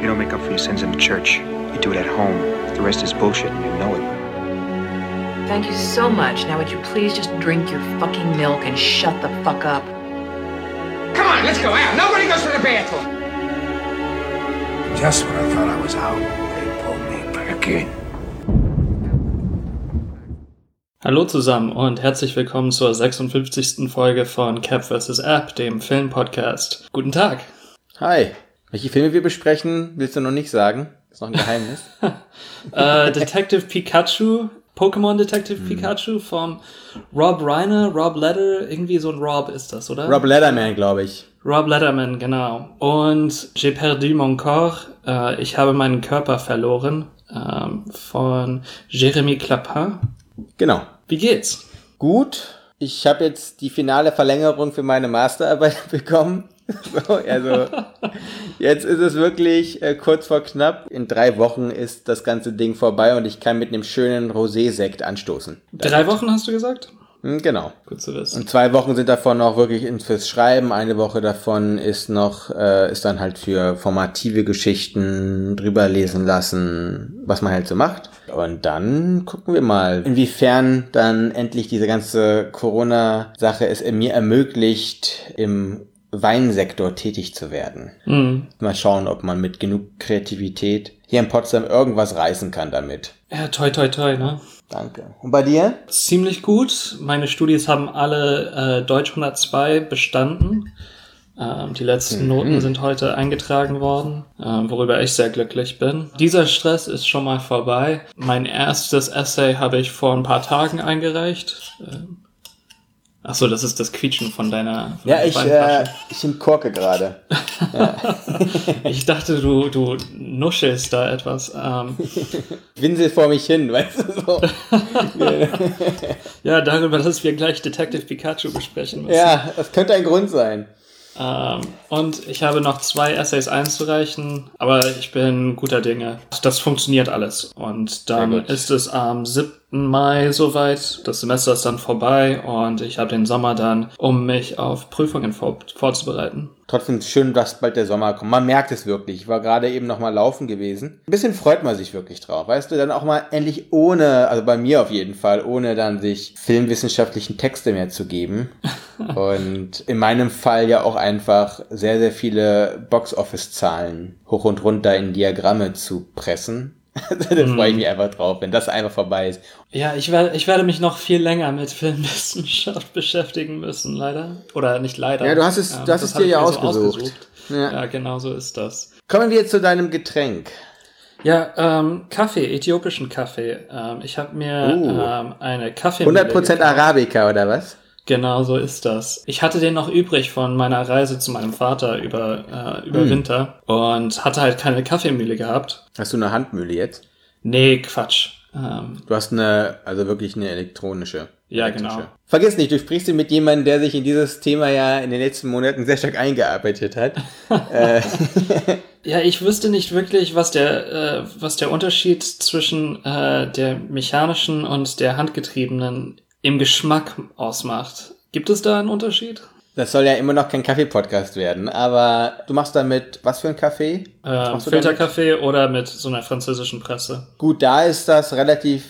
You don't make up for your sins in the church. You do it at home. The rest is bullshit and you know it. Thank you so much. Now would you please just drink your fucking milk and shut the fuck up? Come on, let's go out. Nobody goes to the bathroom. Just when I thought I was out, they pulled me back in. Hallo zusammen und herzlich willkommen zur 56. Folge von Cap vs. App, dem Filmpodcast. Guten Tag. Hi. Welche Filme wir besprechen, willst du noch nicht sagen? ist noch ein Geheimnis. äh, Detective Pikachu, Pokémon Detective hm. Pikachu von Rob Reiner, Rob Letter, irgendwie so ein Rob ist das, oder? Rob Letterman, glaube ich. Rob Letterman, genau. Und J'ai perdu mon corps, äh, ich habe meinen Körper verloren, ähm, von Jérémy Clapin. Genau. Wie geht's? Gut. Ich habe jetzt die finale Verlängerung für meine Masterarbeit bekommen. So, also jetzt ist es wirklich äh, kurz vor knapp. In drei Wochen ist das ganze Ding vorbei und ich kann mit einem schönen Rosé-Sekt anstoßen. Drei Wochen hast du gesagt? Hm, genau. Gut zu wissen. Und zwei Wochen sind davon noch wirklich fürs Schreiben. Eine Woche davon ist noch, äh, ist dann halt für formative Geschichten drüber lesen lassen, was man halt so macht. Und dann gucken wir mal, inwiefern dann endlich diese ganze Corona-Sache es mir ermöglicht, im Weinsektor tätig zu werden. Mhm. Mal schauen, ob man mit genug Kreativität hier in Potsdam irgendwas reißen kann damit. Ja, toi, toi, toi, ne? Danke. Und bei dir? Ziemlich gut. Meine Studis haben alle äh, Deutsch 102 bestanden. Ähm, die letzten mhm. Noten sind heute eingetragen worden, ähm, worüber ich sehr glücklich bin. Dieser Stress ist schon mal vorbei. Mein erstes Essay habe ich vor ein paar Tagen eingereicht. Ähm, Ach so, das ist das Quietschen von deiner. Von ja, ich, äh, ich entkorke gerade. ja. ich dachte, du, du nuschelst da etwas. Ähm. Winsel vor mich hin, weißt du so. ja, darüber, dass wir gleich Detective Pikachu besprechen müssen. Ja, das könnte ein Grund sein. Ähm, und ich habe noch zwei Essays einzureichen, aber ich bin guter Dinge. Das funktioniert alles. Und dann ist es am 7. Mai soweit. Das Semester ist dann vorbei und ich habe den Sommer dann, um mich auf Prüfungen vor vorzubereiten. Trotzdem schön, dass bald der Sommer kommt. Man merkt es wirklich. Ich war gerade eben noch mal laufen gewesen. Ein bisschen freut man sich wirklich drauf. Weißt du, dann auch mal endlich ohne, also bei mir auf jeden Fall, ohne dann sich filmwissenschaftlichen Texte mehr zu geben. und in meinem Fall ja auch einfach sehr, sehr viele Box-Office-Zahlen hoch und runter in Diagramme zu pressen da freue ich mich einfach drauf, wenn das einfach vorbei ist. Ja, ich werde, ich werde mich noch viel länger mit Filmwissenschaft beschäftigen müssen, leider. Oder nicht leider. Ja, du hast es, ähm, du hast es dir ja ausgesucht. So ausgesucht. Ja. ja, genau so ist das. Kommen wir jetzt zu deinem Getränk. Ja, ähm, Kaffee, äthiopischen Kaffee. Ähm, ich habe mir uh. ähm, eine Kaffee. 100% Arabica oder was? Genau, so ist das. Ich hatte den noch übrig von meiner Reise zu meinem Vater über, äh, über hm. Winter und hatte halt keine Kaffeemühle gehabt. Hast du eine Handmühle jetzt? Nee, Quatsch. Ähm, du hast eine, also wirklich eine elektronische. Ja, elektrische. genau. Vergiss nicht, du sprichst mit jemandem, der sich in dieses Thema ja in den letzten Monaten sehr stark eingearbeitet hat. äh. Ja, ich wüsste nicht wirklich, was der, äh, was der Unterschied zwischen äh, der mechanischen und der handgetriebenen im Geschmack ausmacht. Gibt es da einen Unterschied? Das soll ja immer noch kein Kaffee-Podcast werden, aber du machst damit was für ein Kaffee? Äh, Filterkaffee oder mit so einer französischen Presse? Gut, da ist das relativ,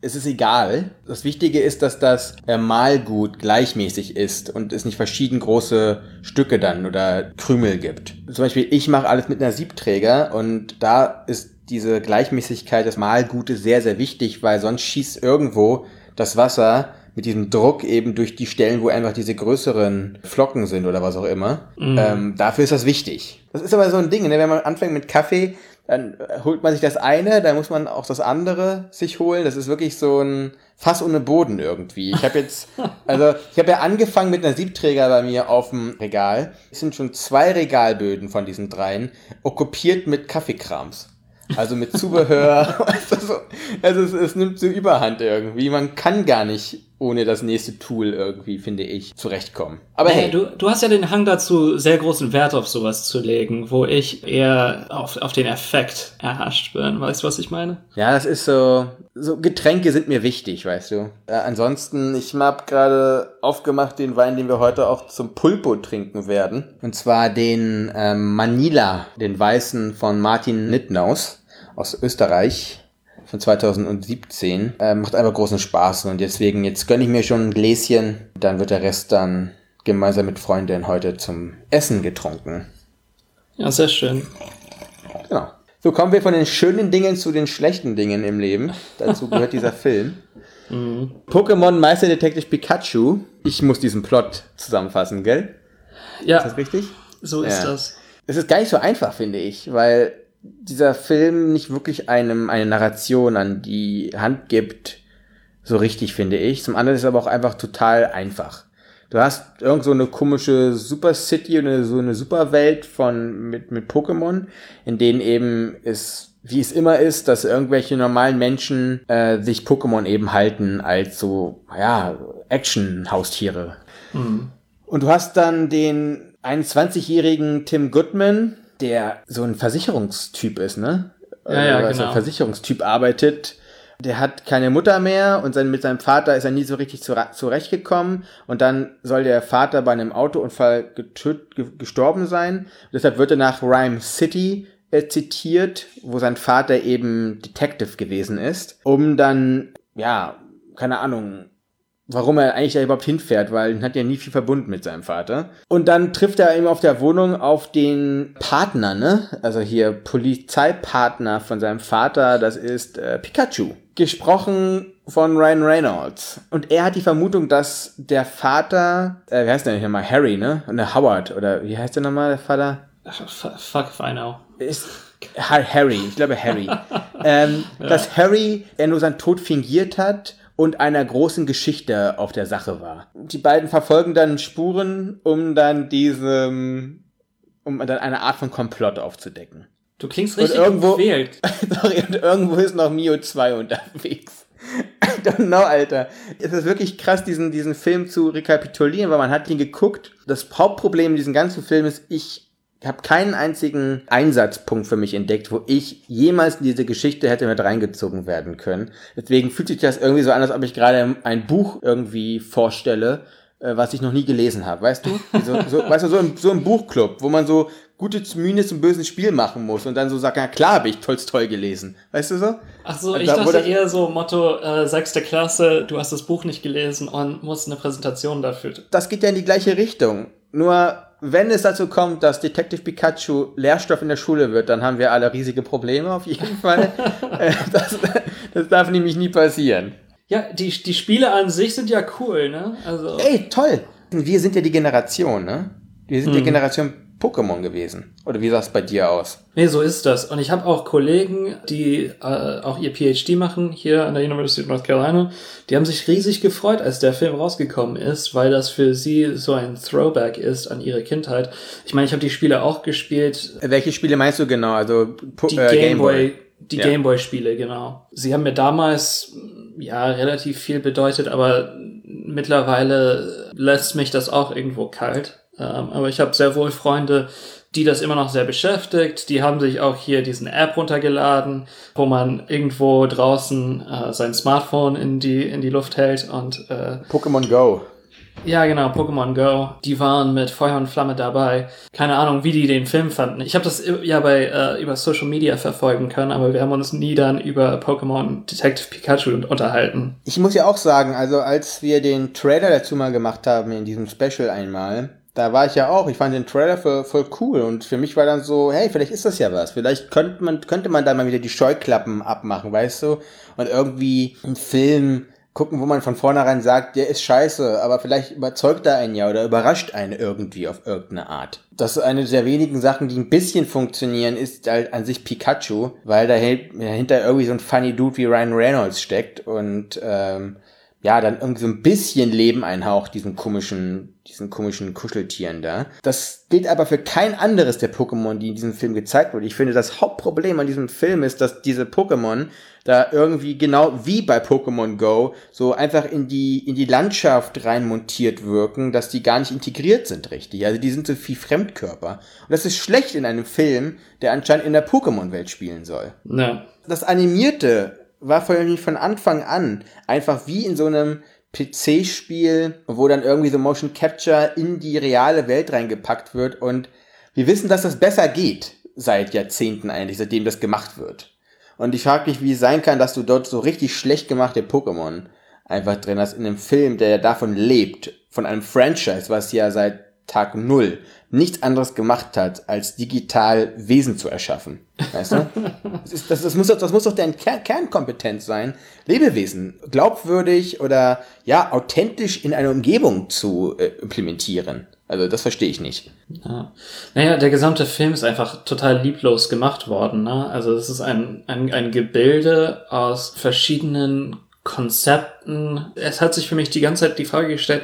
es ist egal. Das Wichtige ist, dass das äh, Mahlgut gleichmäßig ist und es nicht verschieden große Stücke dann oder Krümel gibt. Zum Beispiel, ich mache alles mit einer Siebträger und da ist diese Gleichmäßigkeit des Mahlgutes sehr, sehr wichtig, weil sonst schießt irgendwo das Wasser mit diesem Druck eben durch die Stellen, wo einfach diese größeren Flocken sind oder was auch immer. Mhm. Ähm, dafür ist das wichtig. Das ist aber so ein Ding, ne? wenn man anfängt mit Kaffee, dann holt man sich das eine, dann muss man auch das andere sich holen. Das ist wirklich so ein Fass ohne Boden irgendwie. Ich habe jetzt, also ich habe ja angefangen mit einer Siebträger bei mir auf dem Regal. Es sind schon zwei Regalböden von diesen dreien okkupiert mit Kaffeekrams. Also mit Zubehör. also, es, es nimmt so Überhand irgendwie. Man kann gar nicht ohne das nächste Tool irgendwie, finde ich, zurechtkommen. Aber hey, hey, du, du hast ja den Hang dazu, sehr großen Wert auf sowas zu legen, wo ich eher auf, auf den Effekt erhascht bin. Weißt du, was ich meine? ja, das ist so, so Getränke sind mir wichtig, weißt du. Äh, ansonsten, ich habe gerade aufgemacht den Wein, den wir heute auch zum Pulpo trinken werden. Und zwar den ähm, Manila, den weißen von Martin Nittnaus aus Österreich von 2017. Äh, macht einfach großen Spaß und deswegen, jetzt gönne ich mir schon ein Gläschen. Dann wird der Rest dann gemeinsam mit Freundinnen heute zum Essen getrunken. Ja, sehr schön. Genau. So kommen wir von den schönen Dingen zu den schlechten Dingen im Leben. Dazu gehört dieser Film. Pokémon Meisterdetektiv Pikachu. Ich muss diesen Plot zusammenfassen, gell? Ja, Ist das richtig? so ist Ja. das. Es ist gar nicht so einfach, finde ich, weil dieser Film nicht wirklich einem eine Narration an die Hand gibt, so richtig, finde ich. Zum anderen ist es aber auch einfach total einfach. Du hast irgend so eine komische Super City oder so eine Superwelt von mit mit Pokémon, in denen eben es wie es immer ist, dass irgendwelche normalen Menschen äh, sich Pokémon eben halten als so ja Action-Haustiere. Und du hast dann den 21-jährigen Tim Goodman, der so ein Versicherungstyp ist, ne? Ja, ja, Äh, als genau. ein Versicherungstyp arbeitet. Der hat keine Mutter mehr und sein, mit seinem Vater ist er nie so richtig zurechtgekommen. Und dann soll der Vater bei einem Autounfall getöt, ge gestorben sein. Und deshalb wird er nach Rhyme City äh, zitiert, wo sein Vater eben Detective gewesen ist, um dann, ja, keine Ahnung, warum er eigentlich da überhaupt hinfährt, weil er hat ja nie viel verbunden mit seinem Vater. Und dann trifft er eben auf der Wohnung auf den Partner, ne? Also hier Polizeipartner von seinem Vater, das ist äh, Pikachu. Gesprochen von Ryan Reynolds. Und er hat die Vermutung, dass der Vater, äh, wie heißt der nochmal? Harry, ne? Und der Howard, oder wie heißt der nochmal, der Vater? Fuck if I know. ist Ha- Harry, ich glaube Harry, ähm, dass Harry er nur seinen Tod fingiert hat und einer großen Geschichte auf der Sache war. Die beiden verfolgen dann Spuren, um dann diesem, um dann eine Art von Komplott aufzudecken. Du klingst Und richtig irgendwo- gequält. Sorry, und irgendwo ist noch Mio 2 unterwegs. I don't know, Alter. Es ist wirklich krass, diesen, diesen Film zu rekapitulieren, weil man hat ihn geguckt. Das Hauptproblem in diesem ganzen Film ist, ich habe keinen einzigen Einsatzpunkt für mich entdeckt, wo ich jemals in diese Geschichte hätte mit reingezogen werden können. Deswegen fühlt sich das irgendwie so an, als ob ich gerade ein Buch irgendwie vorstelle, äh, was ich noch nie gelesen habe, weißt du? So, so, weißt du, so im, so im Buchclub, wo man so gute Mühe zum bösen Spiel machen muss und dann so sagt, ja klar habe ich Tolstoi gelesen. Weißt du so? Ach so, ich Da- dachte eher so Motto, äh, sechste Klasse, du hast das Buch nicht gelesen und musst eine Präsentation dafür. Das geht ja in die gleiche Richtung. Nur wenn es dazu kommt, dass Detective Pikachu Lehrstoff in der Schule wird, dann haben wir alle riesige Probleme auf jeden Fall. Äh, das, das darf nämlich nie passieren. Ja, die, die Spiele an sich sind ja cool, ne? Also, Ey, toll. Wir sind ja die Generation, ne? Wir sind die Generation Pokémon gewesen. Oder wie sah es bei dir aus? nee, so ist das. Und ich habe auch Kollegen, die äh, auch ihr PhD machen hier an der University of North Carolina. Die haben sich riesig gefreut, als der Film rausgekommen ist, weil das für sie so ein Throwback ist an ihre Kindheit. Ich meine, ich habe die Spiele auch gespielt, Welche Spiele meinst du genau? Also Po- die äh, Gameboy, die Ja. Gameboy-Spiele, genau. Sie haben mir damals ja relativ viel bedeutet, aber mittlerweile lässt mich das auch irgendwo kalt. Ähm, aber ich habe sehr wohl Freunde, die das immer noch sehr beschäftigt. Die haben sich auch hier diesen App runtergeladen, wo man irgendwo draußen äh, sein Smartphone in die in die Luft hält und äh, Pokémon Go. ja, genau, Pokémon Go. Die waren mit Feuer und Flamme dabei. Keine Ahnung, wie die den Film fanden. Ich habe das ja bei äh, über Social Media verfolgen können, aber wir haben uns nie dann über Pokémon Detective Pikachu unterhalten. Ich muss ja auch sagen, also als wir den Trailer dazu mal gemacht haben in diesem Special einmal, da war ich ja auch, ich fand den Trailer voll, voll cool und für mich war dann so, hey, vielleicht ist das ja was. Vielleicht könnte man, könnte man da mal wieder die Scheuklappen abmachen, weißt du? Und irgendwie einen Film gucken, wo man von vornherein sagt, der ist scheiße, aber vielleicht überzeugt er einen ja oder überrascht einen irgendwie auf irgendeine Art. Das ist eine der wenigen Sachen, die ein bisschen funktionieren, ist halt an sich Pikachu, weil da dahinter irgendwie so ein funny Dude wie Ryan Reynolds steckt und ähm, ja, dann irgendwie so ein bisschen Leben einhaucht, diesen komischen, diesen komischen Kuscheltieren da. Das gilt aber für kein anderes der Pokémon, die in diesem Film gezeigt wurde. Ich finde, das Hauptproblem an diesem Film ist, dass diese Pokémon da irgendwie genau wie bei Pokémon Go so einfach in die, in die Landschaft reinmontiert wirken, dass die gar nicht integriert sind richtig. Also die sind so viel Fremdkörper. Und das ist schlecht in einem Film, der anscheinend in der Pokémon-Welt spielen soll. Ja. Das Animierte war von, von Anfang an einfach wie in so einem PC-Spiel, wo dann irgendwie so Motion Capture in die reale Welt reingepackt wird und wir wissen, dass das besser geht seit Jahrzehnten eigentlich, seitdem das gemacht wird. Und ich frage mich, wie es sein kann, dass du dort so richtig schlecht gemachte Pokémon einfach drin hast in einem Film, der ja davon lebt, von einem Franchise, was ja seit Tag Null nichts anderes gemacht hat, als digital Wesen zu erschaffen. Weißt du? das, ist, das, das, muss, doch, das muss doch deine Kern Kernkompetenz sein, Lebewesen glaubwürdig oder ja, authentisch in eine Umgebung zu äh, implementieren. Also das verstehe ich nicht. Ja. Naja, der gesamte Film ist einfach total lieblos gemacht worden. Ne? Also es ist ein, ein, ein Gebilde aus verschiedenen Konzepten. Es hat sich für mich die ganze Zeit die Frage gestellt,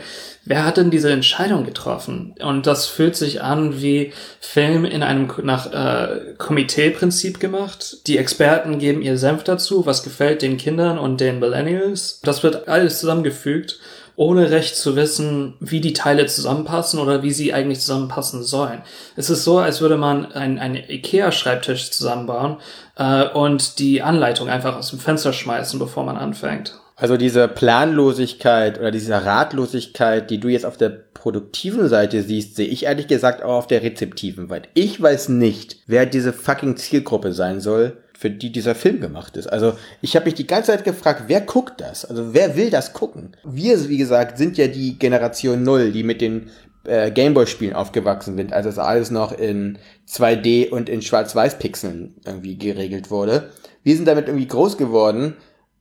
wer hat denn diese Entscheidung getroffen? Und das fühlt sich an wie Film in einem nach äh, Komiteeprinzip gemacht. Die Experten geben ihr Senf dazu, was gefällt den Kindern und den Millennials. Das wird alles zusammengefügt ohne recht zu wissen, wie die Teile zusammenpassen oder wie sie eigentlich zusammenpassen sollen. Es ist so, als würde man einen, einen IKEA-Schreibtisch zusammenbauen äh, und die Anleitung einfach aus dem Fenster schmeißen, bevor man anfängt. Also diese Planlosigkeit oder diese Ratlosigkeit, die du jetzt auf der produktiven Seite siehst, sehe ich ehrlich gesagt auch auf der rezeptiven, weil ich weiß nicht, wer diese fucking Zielgruppe sein soll, für die dieser Film gemacht ist. Also ich habe mich die ganze Zeit gefragt, wer guckt das? Also wer will das gucken? Wir, wie gesagt, sind ja die Generation Null, die mit den äh, Gameboy-Spielen aufgewachsen sind, als das alles noch in 2D und in Schwarz-Weiß-Pixeln irgendwie geregelt wurde. Wir sind damit irgendwie groß geworden.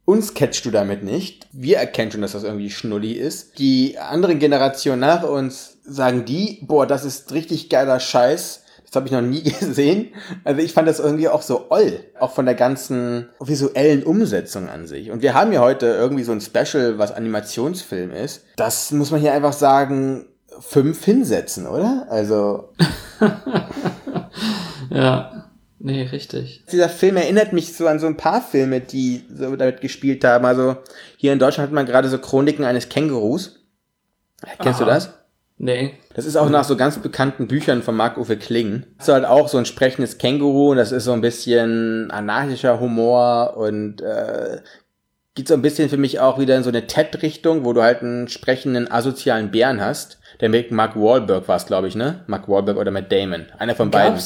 Uns catchst du damit nicht. Wir erkennen schon, dass das irgendwie Schnulli ist. Die andere Generation nach uns sagen die, boah, das ist richtig geiler Scheiß das habe ich noch nie gesehen. Also ich fand das irgendwie auch so oll, auch von der ganzen visuellen Umsetzung an sich. Und wir haben ja heute irgendwie so ein Special, was Animationsfilm ist. Das muss man hier einfach sagen, fünf hinsetzen, oder? Also. ja. Nee, richtig. Dieser Film erinnert mich so an so ein paar Filme, die so damit gespielt haben. Also hier in Deutschland hat man gerade so Chroniken eines Kängurus. Kennst Aha. du das? Nee. Das ist auch nach so ganz bekannten Büchern von Marc-Uwe Kling. Das ist halt auch so ein sprechendes Känguru und das ist so ein bisschen anarchischer Humor und äh, geht so ein bisschen für mich auch wieder in so eine Ted-Richtung, wo du halt einen sprechenden asozialen Bären hast. Der mit Mark Wahlberg war es, glaube ich, ne? Mark Wahlberg oder Matt Damon. Einer von beiden.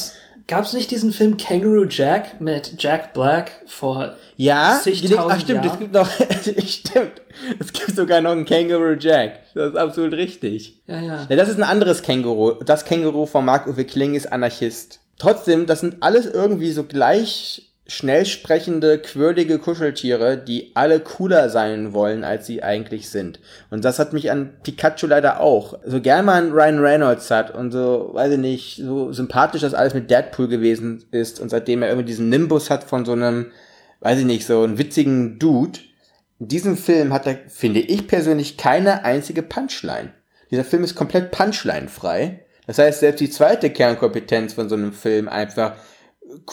Gab es nicht diesen Film Kangaroo Jack mit Jack Black vor ja, ach stimmt, es gibt noch, stimmt, es gibt sogar noch einen Kangaroo Jack. Das ist absolut richtig. Ja, ja. ja das ist ein anderes Känguru. Das Känguru von Marc-Uwe Kling ist Anarchist. Trotzdem, das sind alles irgendwie so gleich schnell sprechende, quirlige Kuscheltiere, die alle cooler sein wollen, als sie eigentlich sind. Und das hat mich an Pikachu leider auch. So gern man Ryan Reynolds hat und so, weiß ich nicht, so sympathisch das alles mit Deadpool gewesen ist und seitdem er irgendwie diesen Nimbus hat von so einem, weiß ich nicht, so einen witzigen Dude. In diesem Film hat er, finde ich persönlich, keine einzige Punchline. Dieser Film ist komplett Punchline-frei. Das heißt, selbst die zweite Kernkompetenz von so einem Film einfach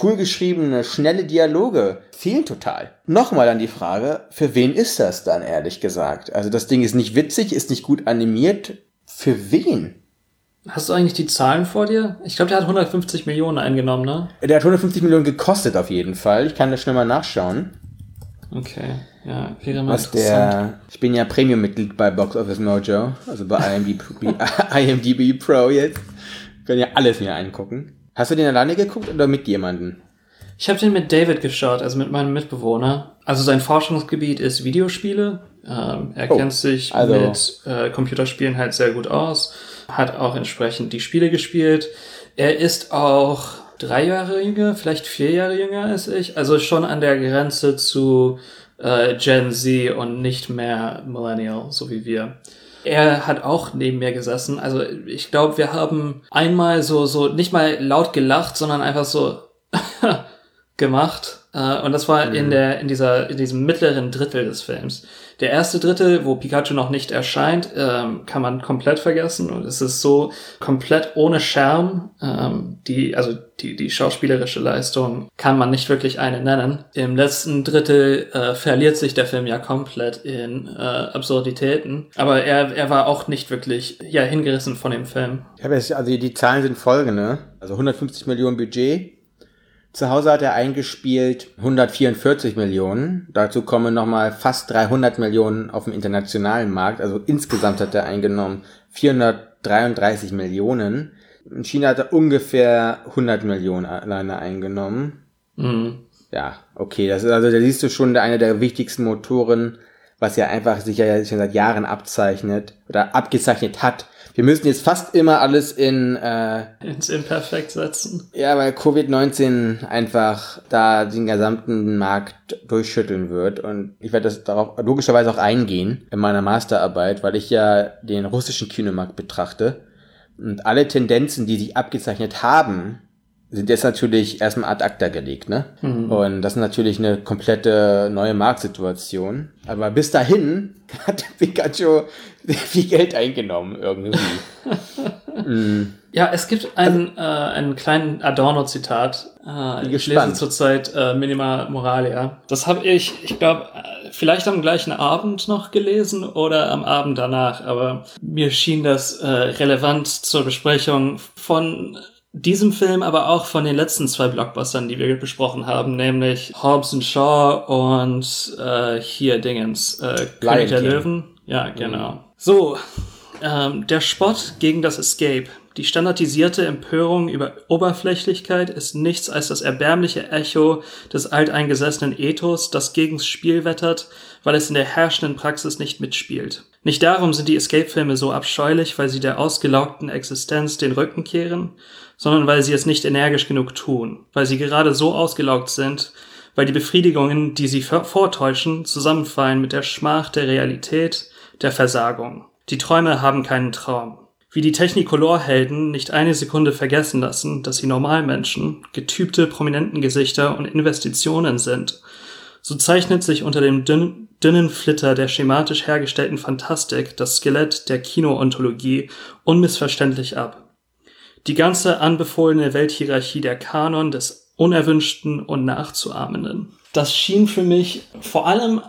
cool geschriebene, schnelle Dialoge fehlen total. Nochmal an die Frage, für wen ist das dann, ehrlich gesagt? Also das Ding ist nicht witzig, ist nicht gut animiert. Für wen? Hast du eigentlich die Zahlen vor dir? Ich glaube, der hat 150 Millionen eingenommen, ne? Der hat 150 Millionen gekostet auf jeden Fall. Ich kann das schnell mal nachschauen. Okay, ja, wäre mal Was der, ich bin ja Premium-Mitglied bei Box Office Mojo, also bei IMDb, IMDb Pro jetzt. Können ja alles mir angucken. Hast du den alleine geguckt oder mit jemandem? Ich habe den mit David geschaut, also mit meinem Mitbewohner. Also sein Forschungsgebiet ist Videospiele. Ähm, er oh, kennt sich also. mit äh, Computerspielen halt sehr gut aus, hat auch entsprechend die Spiele gespielt. Er ist auch drei Jahre jünger, vielleicht vier Jahre jünger als ich, also schon an der Grenze zu äh, Gen Z und nicht mehr Millennial, so wie wir. Er hat auch neben mir gesessen. Also ich glaube, wir haben einmal so, so nicht mal laut gelacht, sondern einfach so gemacht. Äh, und das war Mhm. in der, in dieser, in diesem mittleren Drittel des Films. Der erste Drittel, wo Pikachu noch nicht erscheint, ähm, kann man komplett vergessen. Und es ist so komplett ohne Charme. Ähm, die, also die, die schauspielerische Leistung kann man nicht wirklich eine nennen. Im letzten Drittel äh, verliert sich der Film ja komplett in äh, Absurditäten. Aber er, er war auch nicht wirklich ja, hingerissen von dem Film. Ich habe jetzt, also die Zahlen sind folgende. Also 150 Millionen Budget. Zu Hause hat er eingespielt 144 Millionen. Dazu kommen nochmal fast 300 Millionen auf dem internationalen Markt. Also insgesamt hat er eingenommen 433 Millionen. In China hat er ungefähr 100 Millionen alleine eingenommen. Mhm. Ja, okay, das ist also, da siehst du schon eine der wichtigsten Motoren, was ja einfach sich ja schon seit Jahren abzeichnet oder abgezeichnet hat. Wir müssen jetzt fast immer alles in, äh, Ins Imperfekt setzen. ja, weil Covid-19 einfach da den gesamten Markt durchschütteln wird. Und ich werde das darauf logischerweise auch eingehen in meiner Masterarbeit, weil ich ja den russischen Kinomarkt betrachte. Und alle Tendenzen, die sich abgezeichnet haben, sind jetzt natürlich erstmal ad acta gelegt, ne? Und das ist natürlich eine komplette neue Marktsituation. Aber bis dahin hat Pikachu viel Geld eingenommen irgendwie. Ja, es gibt einen, äh, einen kleinen Adorno-Zitat. Äh, ich lese zurzeit äh, Minima Moralia. Das habe ich, ich glaube, äh, vielleicht am gleichen Abend noch gelesen oder am Abend danach, aber mir schien das äh, relevant zur Besprechung von diesem Film, aber auch von den letzten zwei Blockbustern, die wir besprochen haben, nämlich Hobbs and Shaw und äh, hier Dingens, äh, König der King. Löwen. Ja, genau. So, ähm, der Spott gegen das Escape. Die standardisierte Empörung über Oberflächlichkeit ist nichts als das erbärmliche Echo des alteingesessenen Ethos, das gegens Spiel wettert, weil es in der herrschenden Praxis nicht mitspielt. Nicht darum sind die Escape-Filme so abscheulich, weil sie der ausgelaugten Existenz den Rücken kehren, sondern weil sie es nicht energisch genug tun, weil sie gerade so ausgelaugt sind, weil die Befriedigungen, die sie vor- vortäuschen, zusammenfallen mit der Schmach der Realität, der Versagung. Die Träume haben keinen Traum. Wie die Technicolor-Helden nicht eine Sekunde vergessen lassen, dass sie Normalmenschen, getypte prominenten Gesichter und Investitionen sind, so zeichnet sich unter dem dünn, dünnen Flitter der schematisch hergestellten Fantastik das Skelett der Kinoontologie unmissverständlich ab. Die ganze anbefohlene Welthierarchie der Kanon des Unerwünschten und Nachzuahmenden. Das schien für mich vor allem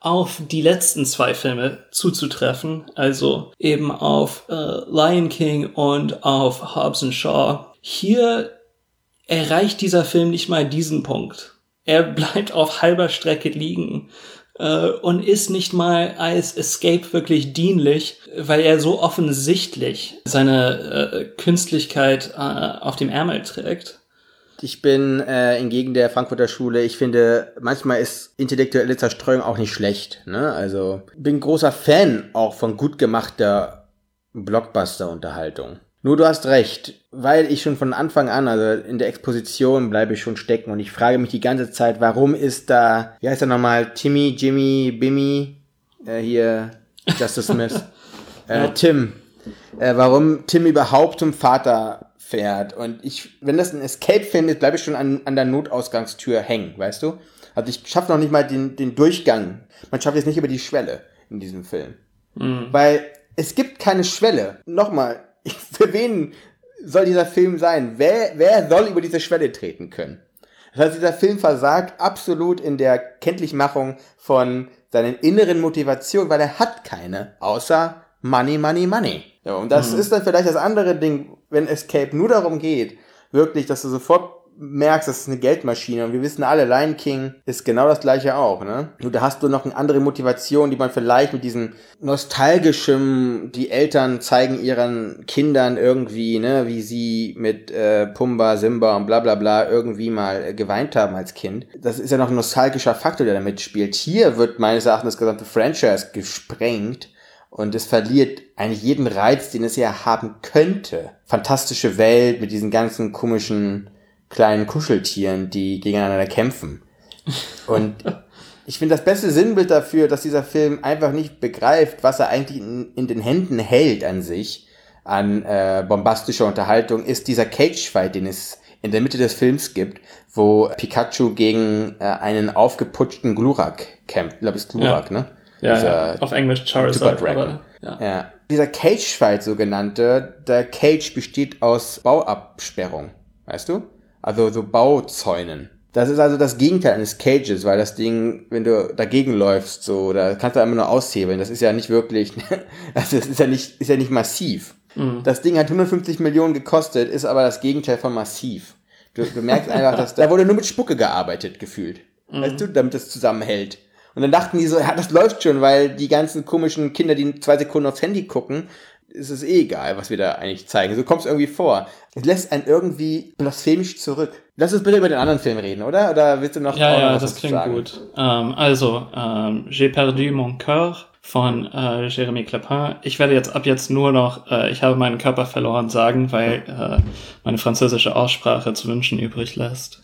auf die letzten zwei Filme zuzutreffen, also eben auf äh, Lion King und auf Hobbs Shaw. Hier erreicht dieser Film nicht mal diesen Punkt. Er bleibt auf halber Strecke liegen äh, und ist nicht mal als Escape wirklich dienlich, weil er so offensichtlich seine äh, Künstlichkeit äh, auf dem Ärmel trägt. Ich bin äh, entgegen der Frankfurter Schule, ich finde, manchmal ist intellektuelle Zerstreuung auch nicht schlecht. Ne? Also bin großer Fan auch von gut gemachter Blockbuster-Unterhaltung. Nur du hast recht, weil ich schon von Anfang an, also in der Exposition bleibe ich schon stecken und ich frage mich die ganze Zeit, warum ist da, wie heißt er nochmal, Timmy, Jimmy, Bimmy, äh, hier, Justice Smith, äh, Tim, äh, warum Tim überhaupt zum Vater fährt. Und ich, wenn das ein Escape-Film ist, bleibe ich schon an, an der Notausgangstür hängen, weißt du? Also ich schaffe noch nicht mal den, den Durchgang. Man schafft jetzt nicht über die Schwelle in diesem Film. Weil es gibt keine Schwelle. Nochmal, für wen soll dieser Film sein? Wer, wer soll über diese Schwelle treten können? Das heißt, dieser Film versagt absolut in der Kenntlichmachung von seinen inneren Motivationen, weil er hat keine, außer Money, Money, Money. Ja, und das ist dann vielleicht das andere Ding, wenn Escape nur darum geht, wirklich, dass du sofort merkst, das ist eine Geldmaschine und wir wissen alle, Lion King ist genau das gleiche auch, ne? Nur da hast du noch eine andere Motivation, die man vielleicht mit diesem nostalgischem, die Eltern zeigen ihren Kindern irgendwie, ne, wie sie mit äh, Pumba, Simba und bla bla bla irgendwie mal äh, geweint haben als Kind. Das ist ja noch ein nostalgischer Faktor, der da mitspielt. Hier wird meines Erachtens das gesamte Franchise gesprengt und es verliert eigentlich jeden Reiz, den es ja haben könnte. Fantastische Welt mit diesen ganzen komischen kleinen Kuscheltieren, die gegeneinander kämpfen. Und ich finde das beste Sinnbild dafür, dass dieser Film einfach nicht begreift, was er eigentlich in, in den Händen hält an sich, an äh, bombastischer Unterhaltung, ist dieser Cage-Fight, den es in der Mitte des Films gibt, wo Pikachu gegen äh, einen aufgeputschten Glurak kämpft. Ich glaube, es ist Glurak, Ja. ne? Ja, ja, auf Englisch Charizard. Aber, ja. Ja. Dieser Cage-Fight sogenannte, der Cage besteht aus Bauabsperrung, weißt du? Also so Bauzäunen. Das ist also das Gegenteil eines Cages, weil das Ding, wenn du dagegen läufst, so, da kannst du einfach nur aushebeln. Das ist ja nicht wirklich, also das ist ja nicht, ist ja nicht massiv. Das Ding hat 150 Millionen gekostet, ist aber das Gegenteil von massiv. Du, du merkst einfach, dass da wurde nur mit Spucke gearbeitet, gefühlt. Weißt du, damit das zusammenhält. Und dann dachten die so, ja, das läuft schon, weil die ganzen komischen Kinder, die zwei Sekunden aufs Handy gucken, ist es eh egal, was wir da eigentlich zeigen. So kommt es irgendwie vor. Es lässt einen irgendwie blasphemisch zurück. Lass uns bitte über den anderen Film reden, oder? Oder willst du noch Ja, noch ja, das klingt sagen? gut. Ähm, also, ähm, J'ai perdu mon cœur von äh, Jérémy Clepin. Ich werde jetzt ab jetzt nur noch äh, Ich habe meinen Körper verloren sagen, weil äh, meine französische Aussprache zu wünschen übrig lässt.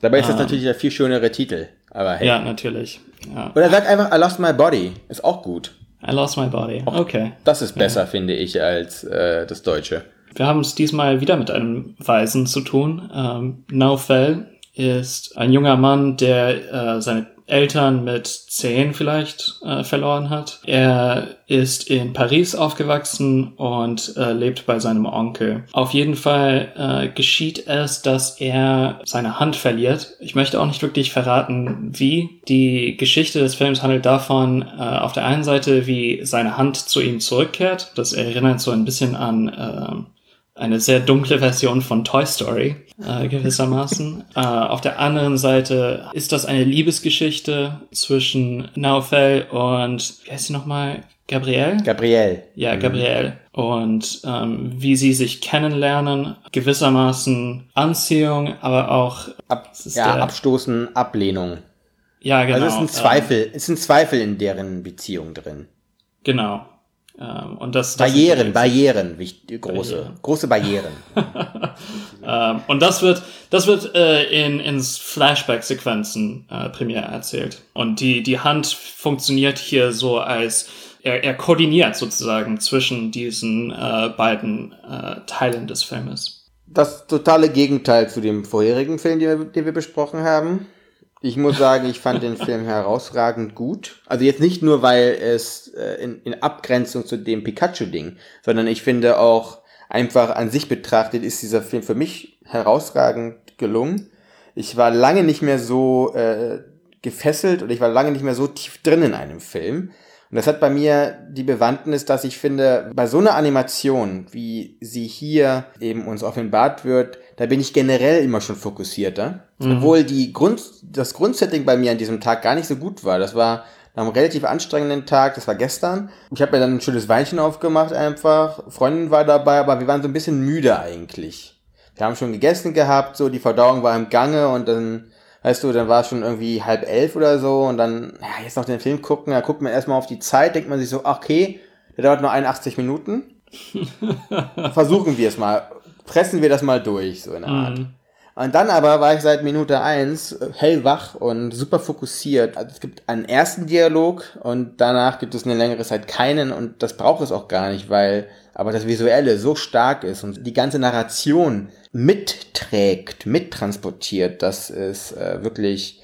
Dabei ist das natürlich der viel schönere Titel. Aber hey. Ja, natürlich. Ja. Oder sag einfach I lost my body. Ist auch gut. I lost my body. Okay. Das ist besser, finde ich, als äh, das Deutsche. Wir haben es diesmal wieder mit einem Weisen zu tun. Ähm, Naufel ist ein junger Mann, der äh, seine Eltern mit zehn vielleicht äh, verloren hat. Er ist in Paris aufgewachsen und äh, lebt bei seinem Onkel. Auf jeden Fall äh, geschieht es, dass er seine Hand verliert. Ich möchte auch nicht wirklich verraten, wie. Die Geschichte des Films handelt davon, äh, auf der einen Seite, wie seine Hand zu ihm zurückkehrt. Das erinnert so ein bisschen an äh, eine sehr dunkle Version von Toy Story äh, gewissermaßen. äh, auf der anderen Seite ist das eine Liebesgeschichte zwischen Naufel und wie heißt sie nochmal? Gabrielle? Gabriel. Ja, Gabrielle. Und ähm, wie sie sich kennenlernen, gewissermaßen Anziehung, aber auch Ab, ja, der- Abstoßen, Ablehnung. ja genau. Also es ist ein ähm, Zweifel, es sind Zweifel in deren Beziehung drin. genau. Ähm, und das, das Barrieren, Barrieren, wichtig, große, Barrieren. große Barrieren. Ähm, und das wird, das wird äh, in ins Flashback-Sequenzen äh, primär erzählt. Und die die Hand funktioniert hier so als er, er koordiniert sozusagen zwischen diesen äh, beiden äh, Teilen des Filmes. Das totale Gegenteil zu dem vorherigen Film, den wir, den wir besprochen haben. Ich muss sagen, ich fand den Film herausragend gut. Also jetzt nicht nur, weil es äh, in, in Abgrenzung zu dem Pikachu-Ding, sondern ich finde auch einfach an sich betrachtet ist dieser Film für mich herausragend gelungen. Ich war lange nicht mehr so äh, gefesselt und ich war lange nicht mehr so tief drin in einem Film. Und das hat bei mir die Bewandtnis, dass ich finde, bei so einer Animation, wie sie hier eben uns offenbart wird, da bin ich generell immer schon fokussierter. Obwohl die Grund, das Grundsetting bei mir an diesem Tag gar nicht so gut war. Das war nach einem relativ anstrengenden Tag, das war gestern. Ich habe mir dann ein schönes Weinchen aufgemacht einfach. Freundin war dabei, aber wir waren so ein bisschen müde eigentlich. Wir haben schon gegessen gehabt, so die Verdauung war im Gange und dann, weißt du, dann war es schon irgendwie halb elf oder so und dann, ja, jetzt noch den Film gucken, da guckt man erstmal auf die Zeit, denkt man sich so, okay, der dauert nur 81 Minuten. Versuchen wir es mal. Pressen wir das mal durch, so in der Art. Und dann aber war ich seit Minute eins hellwach und super fokussiert. Also es gibt einen ersten Dialog und danach gibt es eine längere Zeit keinen und das braucht es auch gar nicht, weil aber das Visuelle so stark ist und die ganze Narration mitträgt, mittransportiert, dass es äh, wirklich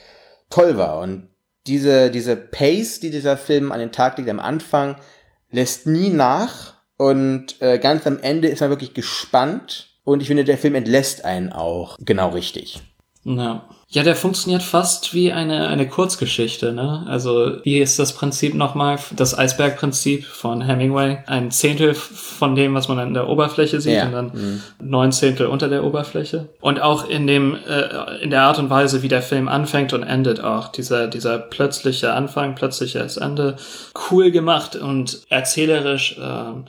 toll war. Und diese, diese Pace, die dieser Film an den Tag legt am Anfang, lässt nie nach und äh, ganz am Ende ist man wirklich gespannt und ich finde, der Film entlässt einen auch genau richtig. Ja. Ja, der funktioniert fast wie eine, eine Kurzgeschichte, ne? Also, wie ist das Prinzip nochmal? Das Eisbergprinzip von Hemingway. Ein Zehntel von dem, was man an der Oberfläche sieht Ja. und dann neun Zehntel unter der Oberfläche. Und auch in dem, äh, in der Art und Weise, wie der Film anfängt und endet auch. Dieser, dieser plötzliche Anfang, plötzliches Ende. Cool gemacht und erzählerisch, ähm,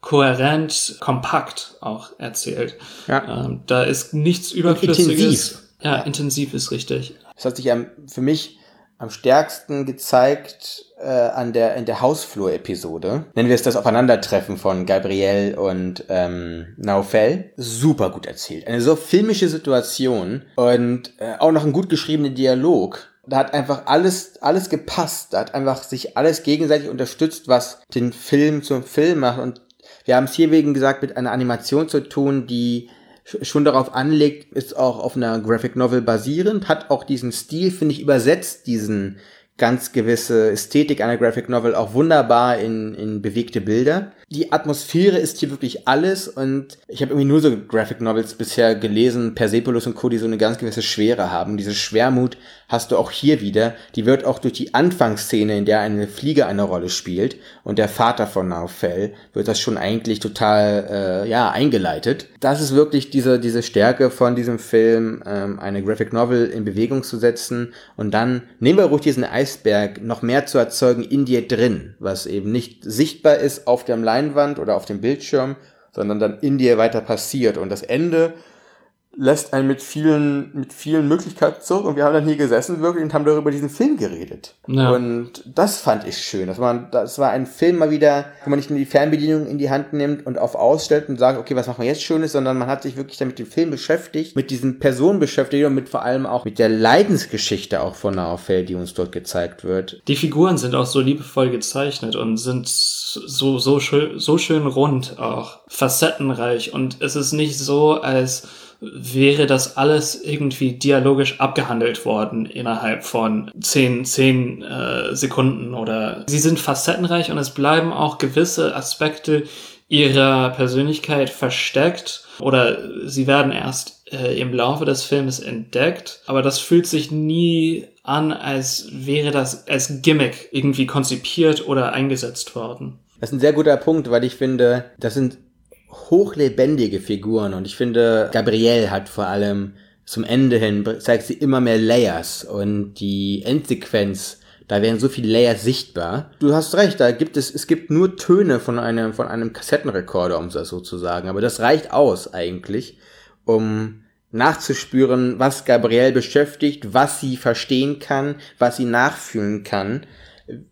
kohärent, kompakt auch erzählt. Ja. Ähm, da ist nichts Überflüssiges. intensiv. Ja, intensiv ist richtig. Das hat sich für mich am stärksten gezeigt äh, an der, in der Hausflur-Episode. Nennen wir es das Aufeinandertreffen von Gabrielle und ähm, Naufel. Super gut erzählt. Eine so filmische Situation und äh, auch noch ein gut geschriebener Dialog. Da hat einfach alles, alles gepasst. Da hat einfach sich alles gegenseitig unterstützt, was den Film zum Film macht. Und wir haben es hier wegen gesagt mit einer Animation zu tun, die schon darauf anlegt, ist auch auf einer Graphic Novel basierend, hat auch diesen Stil, finde ich, übersetzt diesen ganz gewisse Ästhetik einer Graphic Novel auch wunderbar in, in bewegte Bilder. Die Atmosphäre ist hier wirklich alles und ich habe irgendwie nur so Graphic Novels bisher gelesen, Persepolis und Co., die so eine ganz gewisse Schwere haben. Diese Schwermut hast du auch hier wieder. Die wird auch durch die Anfangsszene, in der eine Fliege eine Rolle spielt und der Vater von Naufel, wird das schon eigentlich total äh, ja eingeleitet. Das ist wirklich diese diese Stärke von diesem Film, ähm, eine Graphic Novel in Bewegung zu setzen und dann nehmen wir ruhig diesen Eisberg noch mehr zu erzeugen in dir drin, was eben nicht sichtbar ist auf dem Leinwand oder auf dem Bildschirm, sondern dann in dir weiter passiert. Und das Ende lässt einen mit vielen, mit vielen Möglichkeiten zurück. Und wir haben dann hier gesessen wirklich und haben darüber diesen Film geredet. Ja. Und das fand ich schön. Das war, das war ein Film mal wieder, wo man nicht nur die Fernbedienung in die Hand nimmt und auf ausstellt und sagt, okay, was machen wir jetzt Schönes, sondern man hat sich wirklich dann mit dem Film beschäftigt, mit diesen Personen beschäftigt und mit vor allem auch mit der Leidensgeschichte auch von Naufel, die uns dort gezeigt wird. Die Figuren sind auch so liebevoll gezeichnet und sind so, so schön, so schön rund auch, facettenreich und es ist nicht so, als wäre das alles irgendwie dialogisch abgehandelt worden innerhalb von zehn, zehn äh, Sekunden oder sie sind facettenreich und es bleiben auch gewisse Aspekte ihrer Persönlichkeit versteckt oder sie werden erst äh, im Laufe des Films entdeckt, aber das fühlt sich nie an, als wäre das als Gimmick irgendwie konzipiert oder eingesetzt worden. Das ist ein sehr guter Punkt, weil ich finde, das sind hochlebendige Figuren und ich finde, Gabrielle hat vor allem zum Ende hin, zeigt sie immer mehr Layers und die Endsequenz, da werden so viele Layers sichtbar. Du hast recht, da gibt es, es gibt nur Töne von einem, von einem Kassettenrekorder, um das so zu sagen, aber das reicht aus eigentlich, um nachzuspüren, was Gabrielle beschäftigt, was sie verstehen kann, was sie nachfühlen kann.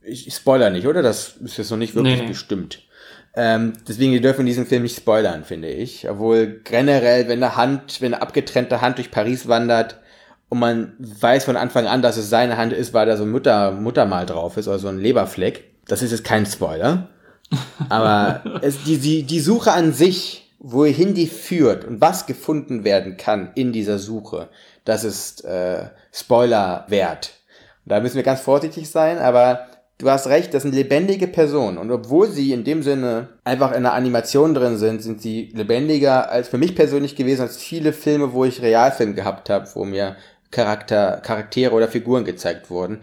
Ich, ich spoiler nicht, oder? Das ist jetzt noch nicht wirklich Nee, nee. bestimmt. Ähm, deswegen, wir dürfen diesen Film nicht spoilern, finde ich. Obwohl generell, wenn eine Hand, wenn eine abgetrennte Hand durch Paris wandert und man weiß von Anfang an, dass es seine Hand ist, weil da so ein Mutter, Muttermal drauf ist oder so ein Leberfleck. Das ist jetzt kein Spoiler. Aber es, die, die, die Suche an sich, wohin die führt und was gefunden werden kann in dieser Suche, das ist äh, Spoiler wert. Da müssen wir ganz vorsichtig sein, aber du hast recht, das sind lebendige Personen. Und obwohl sie in dem Sinne einfach in einer Animation drin sind, sind sie lebendiger als für mich persönlich gewesen, als viele Filme, wo ich Realfilm gehabt habe, wo mir Charakter, Charaktere oder Figuren gezeigt wurden.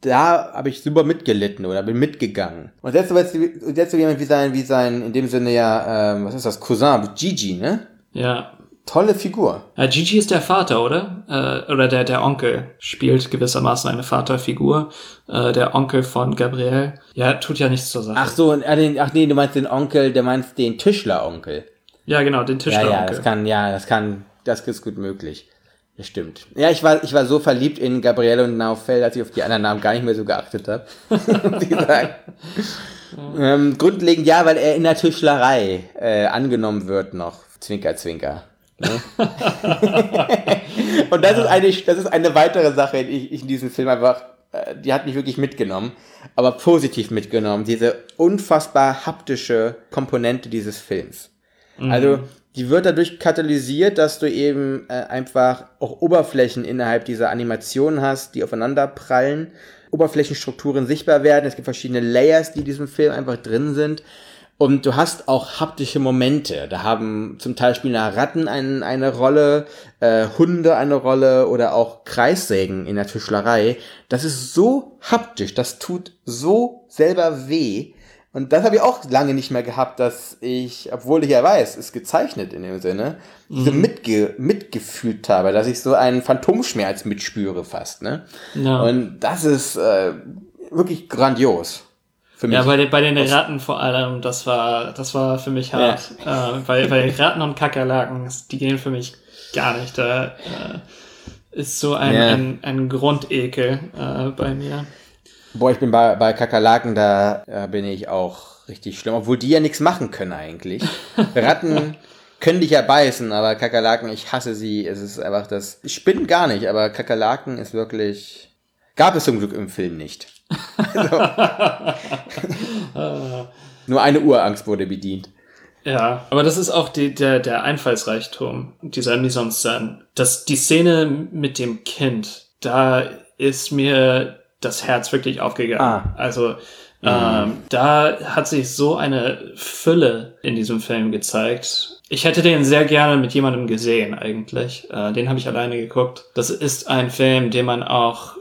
Da habe ich super mitgelitten oder bin mitgegangen. Und jetzt, jetzt, jetzt jemand wie sein, wie sein, in dem Sinne ja, ähm, was ist das, Cousin, Gigi, ne? Ja. Tolle Figur. Ja, Gigi ist der Vater, oder? Äh, oder der, der Onkel spielt gewissermaßen eine Vaterfigur. Äh, der Onkel von Gabriel. Ja, tut ja nichts zur Sache. Ach so, und, äh, den, ach nee, du meinst den Onkel, der meinst den Tischleronkel. Ja, genau, den Ja, Tischleronkel. ja, das kann, ja, das kann, das ist gut möglich. Das stimmt. Ja, ich war, ich war so verliebt in Gabriele und Naufel, dass ich auf die anderen Namen gar nicht mehr so geachtet habe. Ähm, grundlegend ja, weil er in der Tischlerei äh, angenommen wird noch. Zwinker, zwinker. Ne? und das ist eine, das ist eine weitere Sache, die ich in diesem Film einfach, äh, die hat mich wirklich mitgenommen, aber positiv mitgenommen. Diese unfassbar haptische Komponente dieses Films. Also, die wird dadurch katalysiert, dass du eben äh, einfach auch Oberflächen innerhalb dieser Animation hast, die aufeinander prallen, Oberflächenstrukturen sichtbar werden. Es gibt verschiedene Layers, die in diesem Film einfach drin sind. Und du hast auch haptische Momente. Da haben zum Teil spielen Ratten ein, eine Rolle, äh, Hunde eine Rolle oder auch Kreissägen in der Tischlerei. Das ist so haptisch, das tut so selber weh. Und das habe ich auch lange nicht mehr gehabt, dass ich, obwohl ich ja weiß, ist gezeichnet in dem Sinne, so mitge mitgefühlt habe, dass ich so einen Phantomschmerz mitspüre fast. Ne? Ja. Und das ist äh, wirklich grandios. Für mich. Ja, bei den, bei den Ratten vor allem, das war, das war für mich hart. Äh, weil, weil Ratten und Kakerlaken, die gehen für mich gar nicht. Da äh, ist so ein, Ja. ein, ein Grundekel äh, bei mir. Boah, ich bin bei, bei Kakerlaken, da äh, bin ich auch richtig schlimm, obwohl die ja nichts machen können eigentlich. Ratten können dich ja beißen, aber Kakerlaken, ich hasse sie. Es ist einfach das. Spinnen gar nicht, aber Kakerlaken ist wirklich. Gab es zum Glück im Film nicht. Nur eine Urangst wurde bedient. Ja, aber das ist auch die, der, der Einfallsreichtum dieser Mise en scène. Das, die Szene mit dem Kind, da ist mir das Herz wirklich aufgegangen. Ah. Also ähm, da hat sich so eine Fülle in diesem Film gezeigt. Ich hätte den sehr gerne mit jemandem gesehen eigentlich. Äh, den habe ich alleine geguckt. Das ist ein Film, den man auch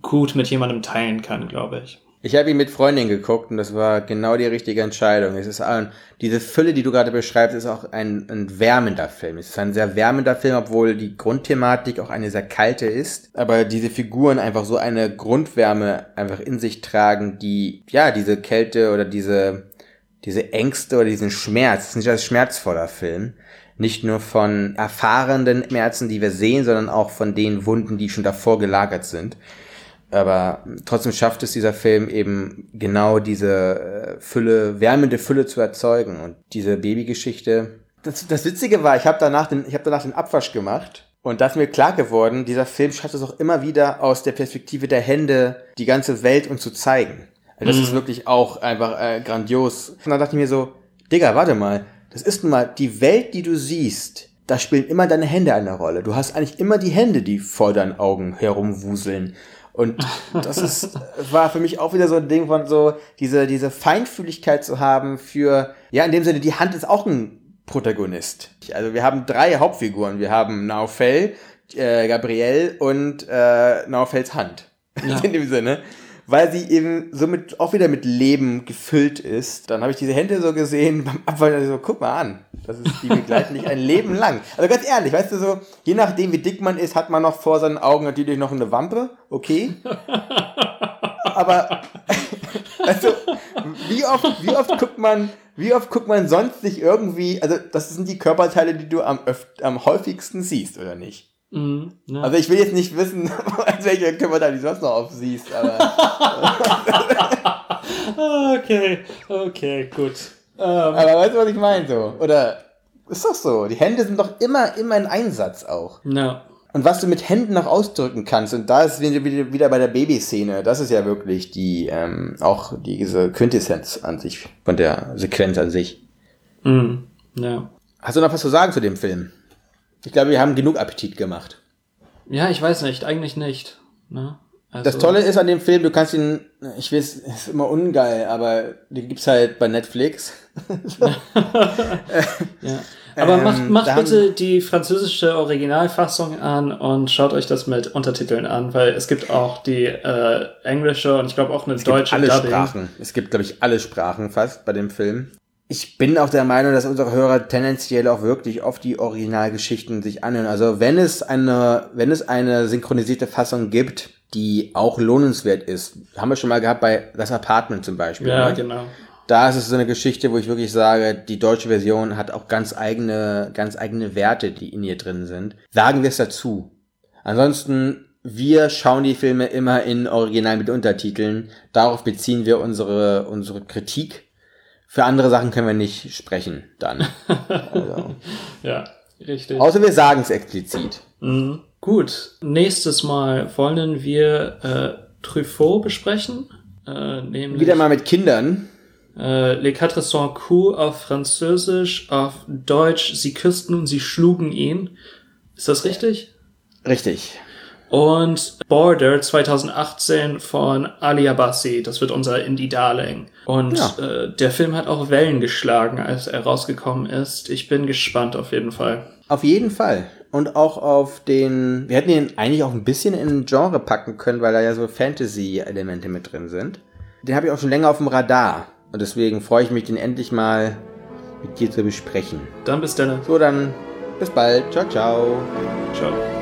gut mit jemandem teilen kann, glaube ich. Ich habe ihn mit Freundin geguckt und das war genau die richtige Entscheidung. Es ist ein, diese Fülle, die du gerade beschreibst, ist auch ein, ein wärmender Film. Es ist ein sehr wärmender Film, obwohl die Grundthematik auch eine sehr kalte ist. Aber diese Figuren einfach so eine Grundwärme einfach in sich tragen, die, ja, diese Kälte oder diese, diese Ängste oder diesen Schmerz, es ist ein sehr schmerzvoller Film. Nicht nur von erfahrenen Schmerzen, die wir sehen, sondern auch von den Wunden, die schon davor gelagert sind. Aber trotzdem schafft es dieser Film eben genau diese äh, Fülle, wärmende Fülle zu erzeugen. Und diese Babygeschichte. Das, das Witzige war, ich habe danach den, ich habe danach den Abwasch gemacht. Und da ist mir klar geworden, dieser Film schafft es auch immer wieder aus der Perspektive der Hände, die ganze Welt uns zu zeigen. Also das ist wirklich auch einfach äh, grandios. Und dann dachte ich mir so, Digga, warte mal, das ist nun mal die Welt, die du siehst. Da spielen immer deine Hände eine Rolle. Du hast eigentlich immer die Hände, die vor deinen Augen herumwuseln. Und das ist, war für mich auch wieder so ein Ding von so, diese, diese Feinfühligkeit zu haben für, ja, in dem Sinne, die Hand ist auch ein Protagonist. Also wir haben drei Hauptfiguren. Wir haben Naufel, äh, Gabrielle und äh, Naufels Hand. Ja. in dem Sinne. Weil sie eben somit auch wieder mit Leben gefüllt ist. Dann habe ich diese Hände so gesehen beim Abfall so, guck mal an. Das ist, die begleiten dich ein Leben lang. Also ganz ehrlich, weißt du so, je nachdem wie dick man ist, hat man noch vor seinen Augen natürlich noch eine Wampe. Okay. Aber, also, wie oft, wie oft guckt man, wie oft guckt man sonst sich irgendwie, also das sind die Körperteile, die du am, öf am häufigsten siehst, oder nicht? Mhm, ja. Also ich will jetzt nicht wissen, welche Körperteile du sonst noch aufsiehst, aber, okay, okay, gut. Ähm, aber weißt du, was ich meine so? Oder, ist doch so, die Hände sind doch immer, immer ein Einsatz auch. ja. Und was du mit Händen noch ausdrücken kannst, und da ist wieder, wieder wieder bei der Babyszene, das ist ja wirklich die, ähm, auch diese Quintessenz an sich, von der Sequenz an sich. Mhm, ja. Hast du noch was zu sagen zu dem Film? Ich glaube, wir haben genug Appetit gemacht. Ja, ich weiß nicht, eigentlich nicht. Ne? Also, Das Tolle ist an dem Film, du kannst ihn, ich weiß, ist immer ungeil, aber den gibt's halt bei Netflix. Ja. Aber Ähm, macht, macht bitte die französische Originalfassung an und schaut euch das mit Untertiteln an, weil es gibt auch die äh, englische und ich glaube auch eine Es gibt deutsche alle Dubbing. Sprachen. Es gibt, glaube ich, alle Sprachen fast bei dem Film. Ich bin auch der Meinung, dass unsere Hörer tendenziell auch wirklich oft die Originalgeschichten sich anhören. Also wenn es eine, wenn es eine synchronisierte Fassung gibt, die auch lohnenswert ist, haben wir schon mal gehabt bei Das Apartment zum Beispiel. Ja, ne? genau. Da ist es so eine Geschichte, wo ich wirklich sage, die deutsche Version hat auch ganz eigene, ganz eigene Werte, die in ihr drin sind. Sagen wir es dazu. Ansonsten, wir schauen die Filme immer in Original mit Untertiteln. Darauf beziehen wir unsere, unsere Kritik. Für andere Sachen können wir nicht sprechen, dann. Also. Ja, richtig. Außer wir sagen es explizit. Mhm. Gut, nächstes Mal wollen wir äh, Truffaut besprechen. Äh, nämlich Wieder mal mit Kindern. äh, Les Quatre Cents Coups auf Französisch, auf Deutsch, sie küssten und sie schlugen ihn. Ist das richtig? Richtig. Und Border 2018 von Ali Abbasi, das wird unser Indie-Darling. Und Ja. äh, der Film hat auch Wellen geschlagen, als er rausgekommen ist. Ich bin gespannt auf jeden Fall. Auf jeden Fall. Und auch auf den, wir hätten ihn eigentlich auch ein bisschen in ein Genre packen können, weil da ja so Fantasy-Elemente mit drin sind. Den habe ich auch schon länger auf dem Radar. Und deswegen freue ich mich, den endlich mal mit dir zu besprechen. Dann bis dann. So, dann bis bald. Ciao, ciao. Ciao.